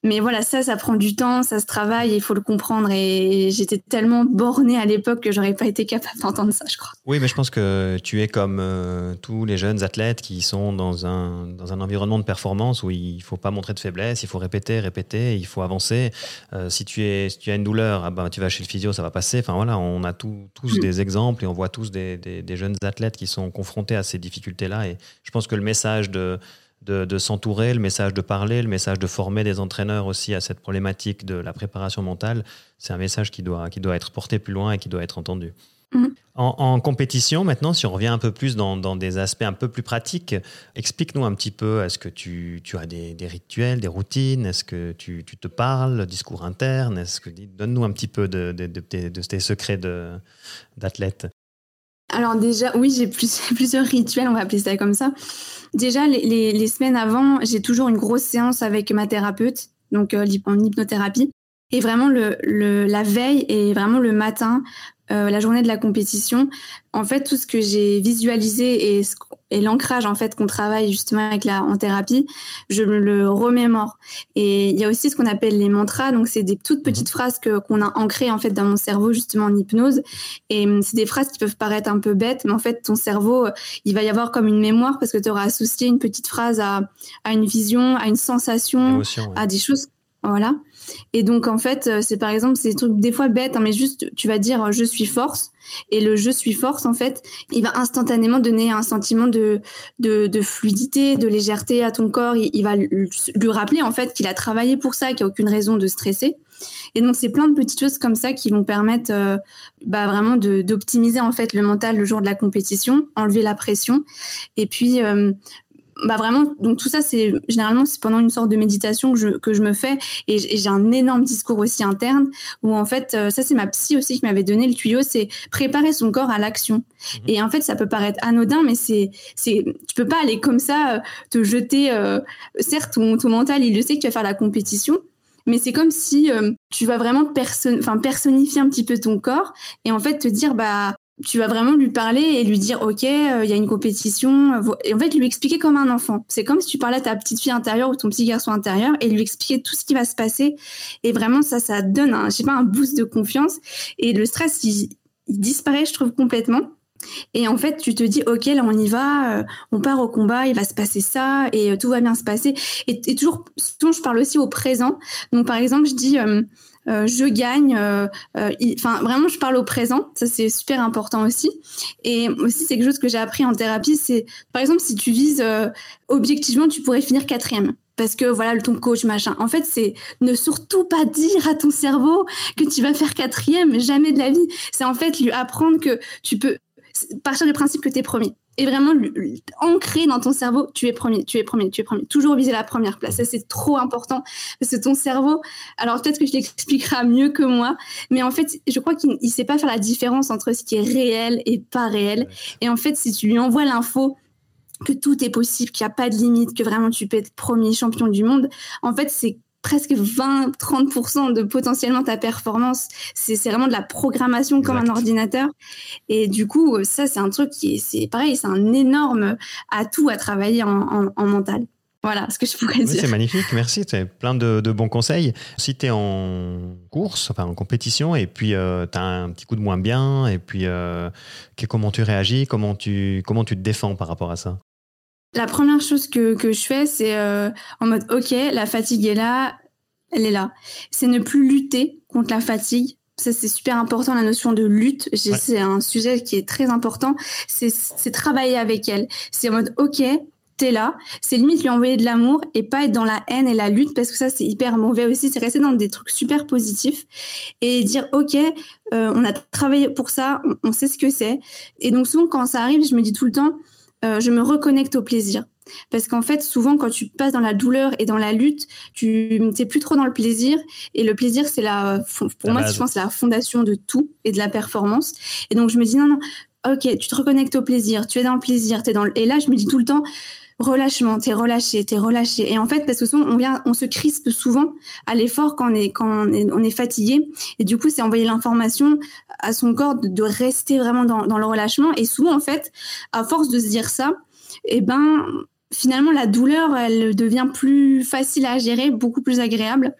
mais voilà, ça, ça prend du temps, ça se travaille, il faut le comprendre. Et j'étais tellement bornée à l'époque que j'aurais pas été capable d'entendre ça, je crois. Oui, mais je pense que tu es comme euh, tous les jeunes athlètes qui sont dans un, dans un environnement de performance où il faut pas montrer de faiblesse, il faut répéter, répéter, il faut avancer. Euh, si, tu es, si tu as une douleur, ah ben, tu vas chez le physio, ça va passer. Enfin voilà, on a tous mm. des exemples et on voit tous des, des, des jeunes athlètes qui sont confrontés à ces difficultés-là. Et je pense que le message de de, s'entourer, le message de parler, le message de former des entraîneurs aussi à cette problématique de la préparation mentale, c'est un message qui doit, qui doit être porté plus loin et qui doit être entendu. Mhm. En, compétition, maintenant, si on revient un peu plus dans, des aspects un peu plus pratiques, explique-nous un petit peu, est-ce que tu, as des, rituels, des routines? Est-ce que tu, te parles, discours interne? Est-ce que Donne-nous un petit peu de, de tes secrets d'athlète. Alors déjà, oui, j'ai plusieurs rituels, on va appeler ça comme ça. Déjà, les, semaines avant, j'ai toujours une grosse séance avec ma thérapeute, donc euh, en hypnothérapie. Et vraiment, le, la veille et vraiment le matin, euh, la journée de la compétition, en fait, tout ce que j'ai visualisé et, et l'ancrage en fait qu'on travaille justement avec la en thérapie, je me le remémore. Et il y a aussi ce qu'on appelle les mantras, donc c'est des toutes petites mhm. phrases que qu'on a ancrées en fait dans mon cerveau justement en hypnose. Et hum, c'est des phrases qui peuvent paraître un peu bêtes, mais en fait ton cerveau, il va y avoir comme une mémoire parce que tu auras associé une petite phrase à, à une vision, à une sensation, à des choses voilà. Et donc, en fait, euh, c'est par exemple, c'est des trucs des fois bêtes, hein, mais juste, tu vas dire je suis force. Et le je suis force, en fait, il va instantanément donner un sentiment de, de, fluidité, de légèreté à ton corps. Il, va lui, rappeler, en fait, qu'il a travaillé pour ça, qu'il n'y a aucune raison de stresser. Et donc, c'est plein de petites choses comme ça qui vont permettre euh, bah, vraiment d'optimiser, en fait, le mental le jour de la compétition, enlever la pression. Et puis, euh, bah vraiment, donc tout ça, c'est généralement c'est pendant une sorte de méditation que je, que je me fais et j'ai un énorme discours aussi interne où en fait, euh, ça c'est ma psy aussi qui m'avait donné le tuyau, c'est préparer son corps à l'action. Mhm. Et en fait, ça peut paraître anodin, mais c'est, c'est, tu peux pas aller comme ça euh, te jeter. Euh, certes, ton, ton mental, il le sait que tu vas faire la compétition, mais c'est comme si tu vas vraiment person enfin personnifier un petit peu ton corps et en fait te dire bah tu vas vraiment lui parler et lui dire ok euh, il y a une compétition et en fait lui expliquer comme un enfant c'est comme si tu parlais à ta petite fille intérieure ou ton petit garçon intérieur et lui expliquer tout ce qui va se passer et vraiment ça ça donne un je sais pas un boost de confiance et le stress il, disparaît je trouve complètement et en fait, tu te dis, OK, là, on y va, euh, on part au combat, il va se passer ça, et euh, tout va bien se passer. Et, et toujours, souvent, je parle aussi au présent. Donc, par exemple, je dis, euh, je gagne. Euh, euh, enfin, vraiment, je parle au présent. Ça, c'est super important aussi. Et aussi, c'est quelque chose que j'ai appris en thérapie. C'est, par exemple, si tu vises objectivement, tu pourrais finir quatrième parce que voilà ton coach machin. En fait, c'est ne surtout pas dire à ton cerveau que tu vas faire quatrième, jamais de la vie. C'est en fait lui apprendre que tu peux partir du principe que tu es premier et vraiment ancrer dans ton cerveau, tu es premier, tu es premier, tu es premier. Toujours viser la première place. Ça, c'est trop important parce que ton cerveau, alors peut-être que je l'expliquerai mieux que moi, mais en fait, je crois qu'il ne sait pas faire la différence entre ce qui est réel et pas réel. Et en fait, si tu lui envoies l'info, que tout est possible, qu'il n'y a pas de limite, que vraiment tu peux être premier champion du monde, en fait, c'est presque 20-30% de potentiellement ta performance. C'est vraiment de la programmation comme un ordinateur. Et du coup, ça, c'est un truc qui est, c'est pareil, c'est un énorme atout à travailler en, mental. Voilà ce que je pourrais dire. C'est magnifique, merci. C'est plein de, bons conseils. Si tu es en course, enfin en compétition, et puis euh, tu as un petit coup de moins bien, et puis euh, comment tu réagis, comment tu, comment tu te défends par rapport à ça? La première chose que, que je fais, c'est euh, en mode OK, la fatigue est là, elle est là. C'est ne plus lutter contre la fatigue. Ça, c'est super important, la notion de lutte. C'est un sujet qui est très important. C'est travailler avec elle. C'est en mode OK, t'es là. C'est limite lui envoyer de l'amour et pas être dans la haine et la lutte parce que ça, c'est hyper mauvais aussi. C'est rester dans des trucs super positifs et dire OK, euh, on a travaillé pour ça, on, sait ce que c'est. Et donc, souvent, quand ça arrive, je me dis tout le temps, euh, je me reconnecte au plaisir. Parce qu'en fait, souvent, quand tu passes dans la douleur et dans la lutte, tu n'es plus trop dans le plaisir. Et le plaisir, c'est la, pour moi, je pense, c'est la fondation de tout et de la performance. Et donc, je me dis, non, non, ok, tu te reconnectes au plaisir, tu es dans le plaisir, tu es dans le... Et là, je me dis tout le temps, relâchement, t'es relâché, t'es relâché. Et en fait, parce que souvent, on se crispe souvent à l'effort quand on est, fatigué. Et du coup, c'est envoyer l'information à son corps de, rester vraiment dans, dans, le relâchement. Et souvent, en fait, à force de se dire ça, eh ben, finalement, la douleur, elle devient plus facile à gérer, beaucoup plus agréable.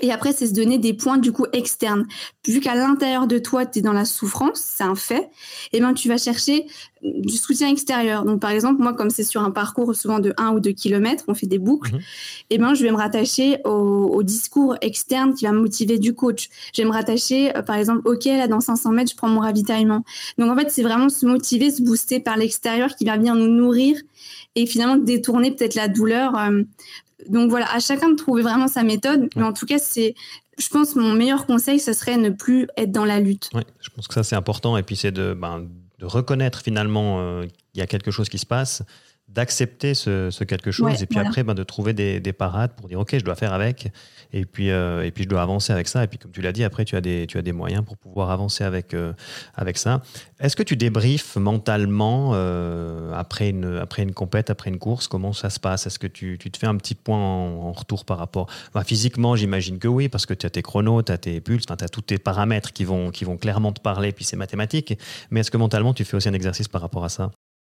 Et après, c'est se donner des points du coup externes. Vu qu'à l'intérieur de toi, tu es dans la souffrance, c'est un fait, et eh ben tu vas chercher du soutien extérieur. Donc par exemple, moi, comme c'est sur un parcours souvent de 1 ou 2 kilomètres, on fait des boucles, mhm. et eh ben je vais me rattacher au, discours externe qui va me motiver du coach. Je vais me rattacher, euh, par exemple, ok, là dans 500 mètres, je prends mon ravitaillement. Donc en fait, c'est vraiment se motiver, se booster par l'extérieur qui va bien nous nourrir et finalement détourner peut-être la douleur euh, donc voilà, à chacun de trouver vraiment sa méthode. Mais en tout cas, c'est, je pense, mon meilleur conseil, ce serait ne plus être dans la lutte. Oui, je pense que ça, c'est important. Et puis, c'est de, ben, de reconnaître finalement euh, qu'il y a quelque chose qui se passe d'accepter ce, quelque chose et puis après ben, de trouver des, parades pour dire ok je dois faire avec et puis euh, et puis je dois avancer avec ça. Et puis comme tu l'as dit après tu as des tu as des moyens pour pouvoir avancer avec euh, avec ça. Est-ce que tu débriefes mentalement euh, après une après une compète après une course? Comment ça se passe? Est-ce que tu, tu, te fais un petit point en, retour par rapport? Physiquement j'imagine que oui parce que tu as tes chronos tu as tes pulses tu as tous tes paramètres qui vont qui vont clairement te parler puis c'est mathématique. Mais est-ce que mentalement tu fais aussi un exercice par rapport à ça?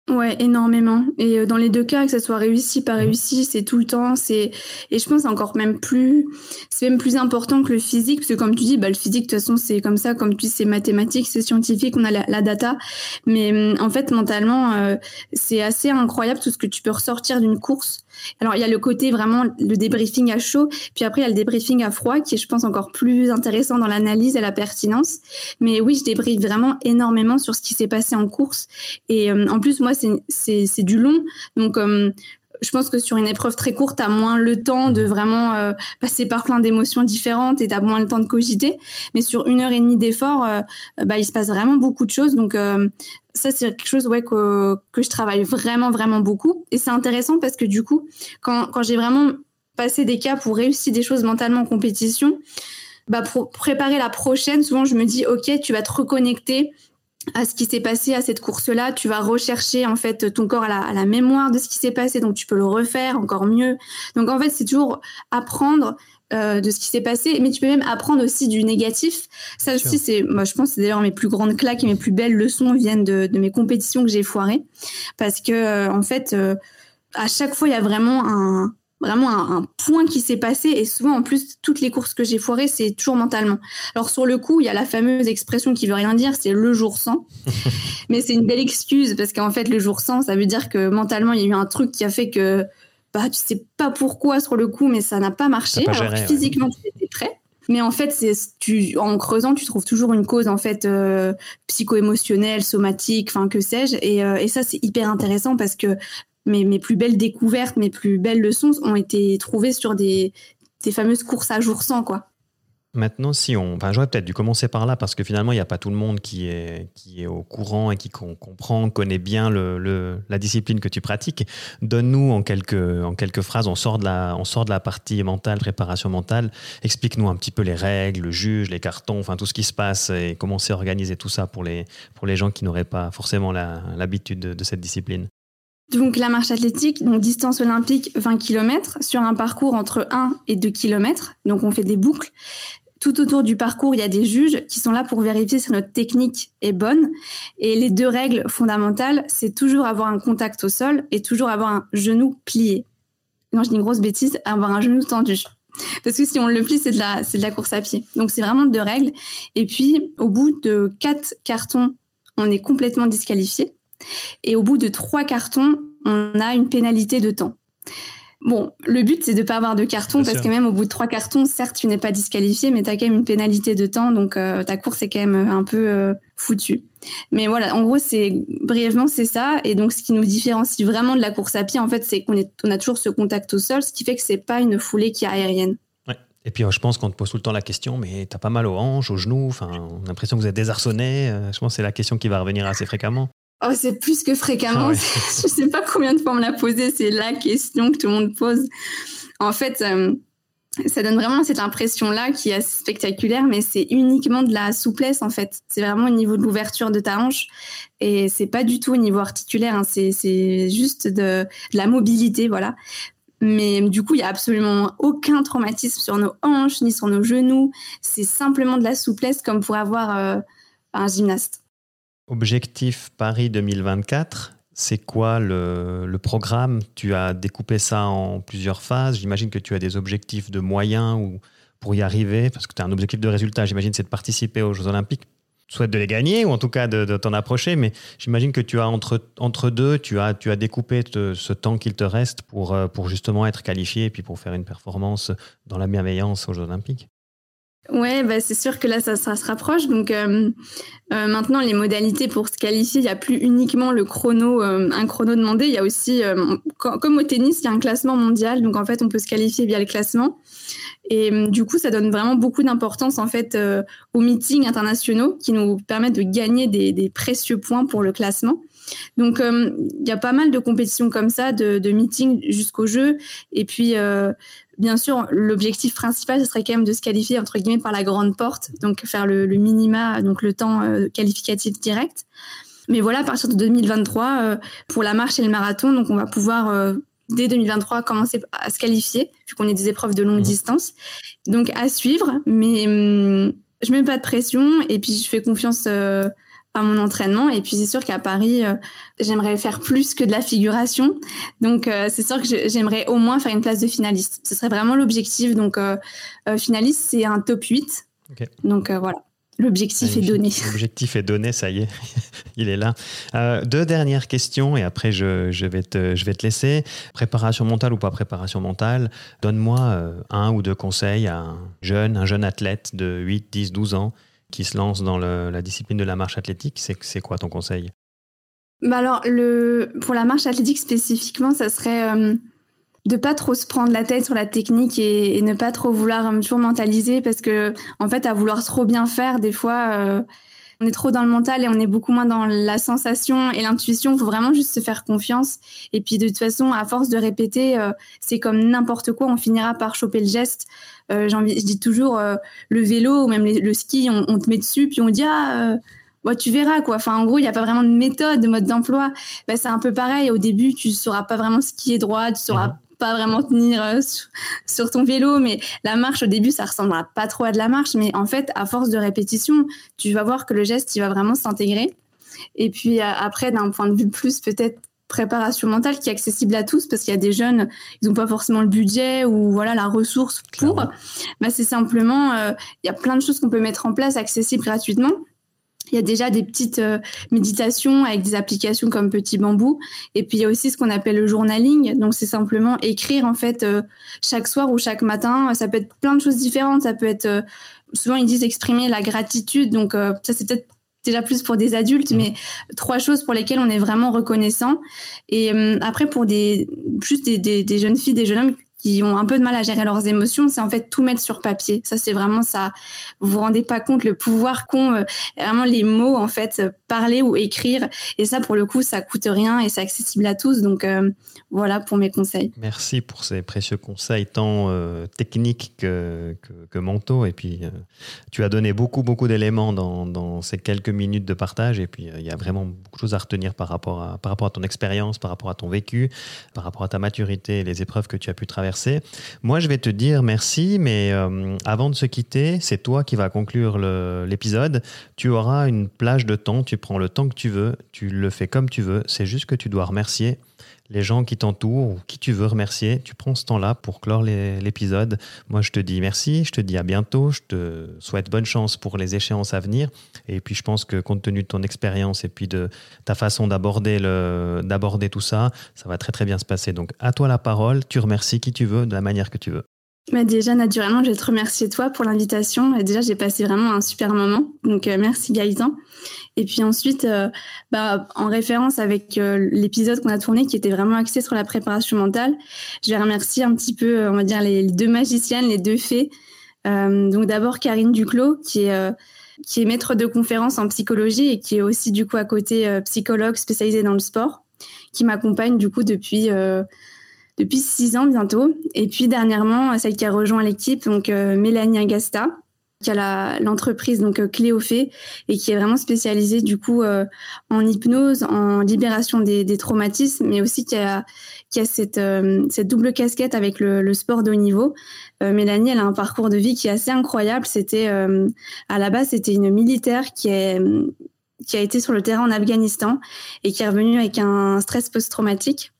Ouais, énormément. Et euh, dans les deux cas, que ça soit réussi, pas réussi, c'est tout le temps. C'est et je pense encore même plus, c'est même plus important que le physique, parce que comme tu dis, bah le physique de toute façon c'est comme ça, comme tu dis, c'est mathématique, c'est scientifique, on a la, data. Mais hum, en fait, mentalement, euh, c'est assez incroyable tout ce que tu peux ressortir d'une course. Alors il y a le côté vraiment le débriefing à chaud, puis après il y a le débriefing à froid qui est, je pense, encore plus intéressant dans l'analyse et la pertinence. Mais oui, je débriefe vraiment énormément sur ce qui s'est passé en course. Et hum, en plus, moi c'est du long. Donc, euh, je pense que sur une épreuve très courte, tu as moins le temps de vraiment euh, passer par plein d'émotions différentes et tu as moins le temps de cogiter. Mais sur une heure et demie d'effort, euh, bah, il se passe vraiment beaucoup de choses. Donc, ça, c'est quelque chose ouais, que, que je travaille vraiment, vraiment beaucoup. Et c'est intéressant parce que du coup, quand, quand j'ai vraiment passé des cas pour réussir des choses mentalement en compétition, bah, pour préparer la prochaine, souvent je me dis, OK, tu vas te reconnecter à ce qui s'est passé à cette course-là, tu vas rechercher en fait ton corps à la, mémoire de ce qui s'est passé, donc tu peux le refaire encore mieux. Donc en fait, c'est toujours apprendre euh, de ce qui s'est passé, mais tu peux même apprendre aussi du négatif. Ça aussi, c'est, moi, je pense, c'est d'ailleurs mes plus grandes claques et mes plus belles leçons viennent de, mes compétitions que j'ai foirées, parce que euh, en fait, euh, à chaque fois, il y a vraiment un, vraiment un, point qui s'est passé. Et souvent en plus toutes les courses que j'ai foirées c'est toujours mentalement. Alors sur le coup il y a la fameuse expression qui veut rien dire c'est le jour sans. Mais c'est une belle excuse parce qu'en fait le jour sans ça veut dire que mentalement il y a eu un truc qui a fait que bah tu sais pas pourquoi sur le coup mais ça n'a pas marché. Alors physiquement tu étais prêt. Mais en fait, c'est tu en creusant, tu trouves toujours une cause en fait euh, psycho-émotionnelle, somatique, enfin que sais-je. Et, euh, et ça, c'est hyper intéressant parce que mes, mes plus belles découvertes, mes plus belles leçons ont été trouvées sur des, fameuses courses à jour sans, quoi. Maintenant, si on, enfin, j'aurais peut-être dû commencer par là parce que finalement, il n'y a pas tout le monde qui est, qui est au courant et qui comprend, connaît bien le, la discipline que tu pratiques. Donne-nous en quelques, en quelques phrases, on sort, de la, on sort de la partie mentale, préparation mentale. Explique-nous un petit peu les règles, le juge, les cartons, enfin tout ce qui se passe et comment c'est organisé tout ça pour les, pour les gens qui n'auraient pas forcément l'habitude de cette discipline. Donc la marche athlétique, donc distance olympique 20 km sur un parcours entre 1 et 2 km. Donc on fait des boucles. Tout autour du parcours, il y a des juges qui sont là pour vérifier si notre technique est bonne. Et les deux règles fondamentales, c'est toujours avoir un contact au sol et toujours avoir un genou plié. Non, je dis une grosse bêtise, avoir un genou tendu. Parce que si on le plie, c'est de la, c'est de la course à pied. Donc c'est vraiment deux règles. Et puis, au bout de quatre cartons, on est complètement disqualifié. Et au bout de trois cartons, on a une pénalité de temps. Bon, le but, c'est de ne pas avoir de carton, parce que même au bout de trois cartons, certes, tu n'es pas disqualifié, mais tu as quand même une pénalité de temps, donc euh, ta course est quand même un peu euh, foutue. Mais voilà, en gros, c'est brièvement, c'est ça. Et donc, ce qui nous différencie vraiment de la course à pied, en fait, c'est qu'on on a toujours ce contact au sol, ce qui fait que c'est pas une foulée qui est aérienne. Et puis, je pense qu'on te pose tout le temps la question, mais tu as pas mal aux hanches, aux genoux, enfin, on a l'impression que vous êtes désarçonné. Euh, je pense que c'est la question qui va revenir assez fréquemment. Oh, c'est plus que fréquemment. Ah je sais pas combien de fois on me l'a posé. C'est la question que tout le monde pose. En fait, euh, ça donne vraiment cette impression-là qui est assez spectaculaire, mais c'est uniquement de la souplesse en fait. C'est vraiment au niveau de l'ouverture de ta hanche et c'est pas du tout au niveau articulaire. Hein. C'est juste de, la mobilité, voilà. Mais du coup, il y a absolument aucun traumatisme sur nos hanches ni sur nos genoux. C'est simplement de la souplesse comme pour avoir euh, un gymnaste. Objectif Paris 2024, c'est quoi le, programme? Tu as découpé ça en plusieurs phases. J'imagine que tu as des objectifs de moyens ou pour y arriver, parce que tu as un objectif de résultat. J'imagine c'est de participer aux Jeux Olympiques. Souhaites de les gagner ou en tout cas de, t'en approcher, mais j'imagine que tu as entre, entre deux, tu as, tu as découpé ce temps qu'il te reste pour, euh, pour justement être qualifié et puis pour faire une performance dans la bienveillance aux Jeux Olympiques. Ouais, bah c'est sûr que là, ça, ça se rapproche. Donc euh, euh, maintenant, les modalités pour se qualifier, il n'y a plus uniquement le chrono, euh, un chrono demandé. Il y a aussi, comme au tennis, il y a un classement mondial. Donc en fait, on peut se qualifier via le classement. Et du coup, ça donne vraiment beaucoup d'importance en fait aux meetings internationaux qui nous permettent de gagner des, des précieux points pour le classement. Donc, il y a pas mal de compétitions comme ça, de, de meetings jusqu'au jeu. Et puis, bien sûr, l'objectif principal, ce serait quand même de se qualifier entre guillemets par la grande porte, donc faire le, minima, donc le temps euh, qualificatif direct. Mais voilà, à partir de 2023, euh, pour la marche et le marathon, donc on va pouvoir euh, dès 2023 commencer à se qualifier, vu qu'on est des épreuves de longue mmh. distance. Donc à suivre, mais hum, je mets pas de pression et puis je fais confiance à mon entraînement. Et puis c'est sûr qu'à Paris, euh, j'aimerais faire plus que de la figuration. Donc euh, c'est sûr que j'aimerais au moins faire une place de finaliste. Ce serait vraiment l'objectif. Donc euh, finaliste, c'est un top 8. Donc voilà. L'objectif est donné. L'objectif est donné, ça y est, il est là. deux dernières questions et après je, je, vais te, je vais te laisser. Préparation mentale ou pas préparation mentale, donne-moi un ou deux conseils à un jeune, un jeune athlète de 8, 10, 12 ans qui se lance dans la discipline de la marche athlétique, c'est quoi ton conseil? Bah alors, pour la marche athlétique spécifiquement, ça serait euh, de pas trop se prendre la tête sur la technique et, ne pas trop vouloir euh, toujours mentaliser parce que, en fait, à vouloir trop bien faire, des fois, euh, on est trop dans le mental et on est beaucoup moins dans la sensation et l'intuition. Faut vraiment juste se faire confiance. Et puis, de toute façon, à force de répéter, c'est comme n'importe quoi, on finira par choper le geste. Euh, je dis toujours euh, le vélo ou même le ski, on, te met dessus puis on dit ah euh, tu verras quoi. Enfin en gros il n'y a pas vraiment de méthode, de mode d'emploi. Bah, c'est un peu pareil. Au début tu sauras pas vraiment skier droit, tu sauras mhm. Pas vraiment tenir sur, ton vélo, mais la marche au début ça ressemblera pas trop à de la marche, mais en fait à force de répétition tu vas voir que le geste il va vraiment s'intégrer. Et puis après d'un point de vue plus peut-être préparation mentale qui est accessible à tous parce qu'il y a des jeunes, ils n'ont pas forcément le budget ou voilà la ressource pour. Bah, c'est simplement, euh, il y a plein de choses qu'on peut mettre en place accessibles gratuitement. Il y a déjà des petites euh, méditations avec des applications comme Petit Bambou. Et puis il y a aussi ce qu'on appelle le journaling. Donc c'est simplement écrire en fait euh, chaque soir ou chaque matin. Ça peut être plein de choses différentes. Ça peut être souvent ils disent exprimer la gratitude. Donc ça c'est peut-être déjà plus pour des adultes, mais trois choses pour lesquelles on est vraiment reconnaissant. Et euh, après, pour des, plus des, des, jeunes filles, des jeunes hommes qui ont un peu de mal à gérer leurs émotions, c'est en fait tout mettre sur papier. Ça, c'est vraiment ça. Vous vous rendez pas compte le pouvoir qu'ont euh, vraiment les mots, en fait, parler ou écrire. Et ça, pour le coup, ça coûte rien et c'est accessible à tous. Donc, euh, voilà pour mes conseils. Merci pour ces précieux conseils, tant euh, techniques que, que, mentaux. Et puis, tu as donné beaucoup, beaucoup d'éléments dans, dans, ces quelques minutes de partage. Et puis, il y a vraiment beaucoup de choses à retenir par rapport à, par rapport à ton expérience, par rapport à ton vécu, par rapport à ta maturité les épreuves que tu as pu traverser moi, je vais te dire merci, mais euh, avant de se quitter, c'est toi qui vas conclure l'épisode. Tu auras une plage de temps, tu prends le temps que tu veux, tu le fais comme tu veux. C'est juste que tu dois remercier les gens qui t'entourent ou qui tu veux remercier. Tu prends ce temps-là pour clore l'épisode. Moi, je te dis merci, je te dis à bientôt, je te souhaite bonne chance pour les échéances à venir. Et puis, je pense que compte tenu de ton expérience et puis de ta façon d'aborder tout ça, ça va très très bien se passer. Donc, à toi la parole, tu remercies qui tu veux de la manière que tu veux. Bah déjà, naturellement, je vais te remercier toi pour l'invitation. Déjà, j'ai passé vraiment un super moment. Donc, euh, merci Gaëtan. Et puis ensuite, euh, bah, en référence avec euh, l'épisode qu'on a tourné qui était vraiment axé sur la préparation mentale, je vais remercier un petit peu, on va dire, les, deux magiciennes, les deux fées. donc d'abord Karine Duclos, qui est, qui est maître de conférence en psychologie et qui est aussi du coup à côté psychologue spécialisé dans le sport, qui m'accompagne du coup depuis depuis six ans bientôt. Et puis dernièrement, celle qui a rejoint l'équipe, donc Mélanie Agasta, qui a l'entreprise donc euh, Cléophée et qui est vraiment spécialisée du coup euh, en hypnose, en libération des, traumatismes, mais aussi qui a, qui a cette, euh, cette double casquette avec le, le sport de haut niveau. Mélanie, elle a un parcours de vie qui est assez incroyable. C'était à la base, c'était une militaire qui est qui a été sur le terrain en Afghanistan et qui est revenue avec un stress post-traumatique.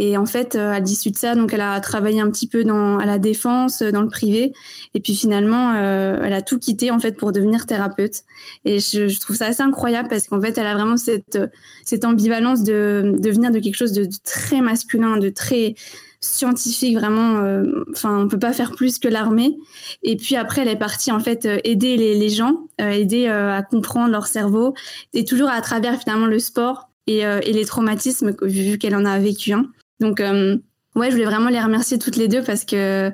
Et en fait, euh, à l'issue de ça, donc elle a travaillé un petit peu dans à la défense, dans le privé, et puis finalement, euh, elle a tout quitté en fait pour devenir thérapeute. Et je, je trouve ça assez incroyable parce qu'en fait, elle a vraiment cette cette ambivalence de, de venir de quelque chose de, très masculin, de très scientifique vraiment euh, enfin on peut pas faire plus que l'armée. Et puis après elle est partie en fait aider les, les gens aider à comprendre leur cerveau. Et toujours à travers finalement le sport et, et les traumatismes vu qu'elle en a vécu un donc, euh, ouais, je voulais vraiment les remercier toutes les deux parce que,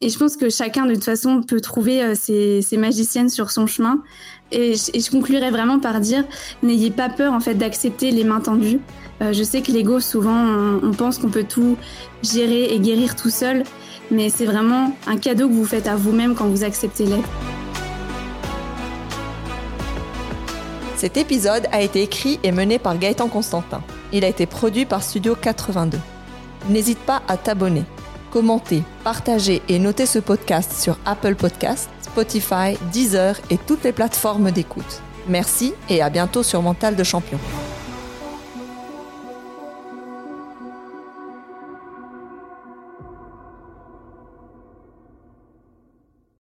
et je pense que chacun de toute façon peut trouver euh, ses, magiciennes sur son chemin. Et je, conclurai vraiment par dire, n'ayez pas peur en fait d'accepter les mains tendues. Euh, je sais que l'ego, souvent, on, on pense qu'on peut tout gérer et guérir tout seul, mais c'est vraiment un cadeau que vous faites à vous-même quand vous acceptez l'aide. Cet épisode a été écrit et mené par Gaëtan Constantin. Il a été produit par Studio 82. N'hésite pas à t'abonner, commenter, partager et noter ce podcast sur Apple Podcasts, Spotify, Deezer et toutes les plateformes d'écoute. Merci et à bientôt sur Mental de Champion.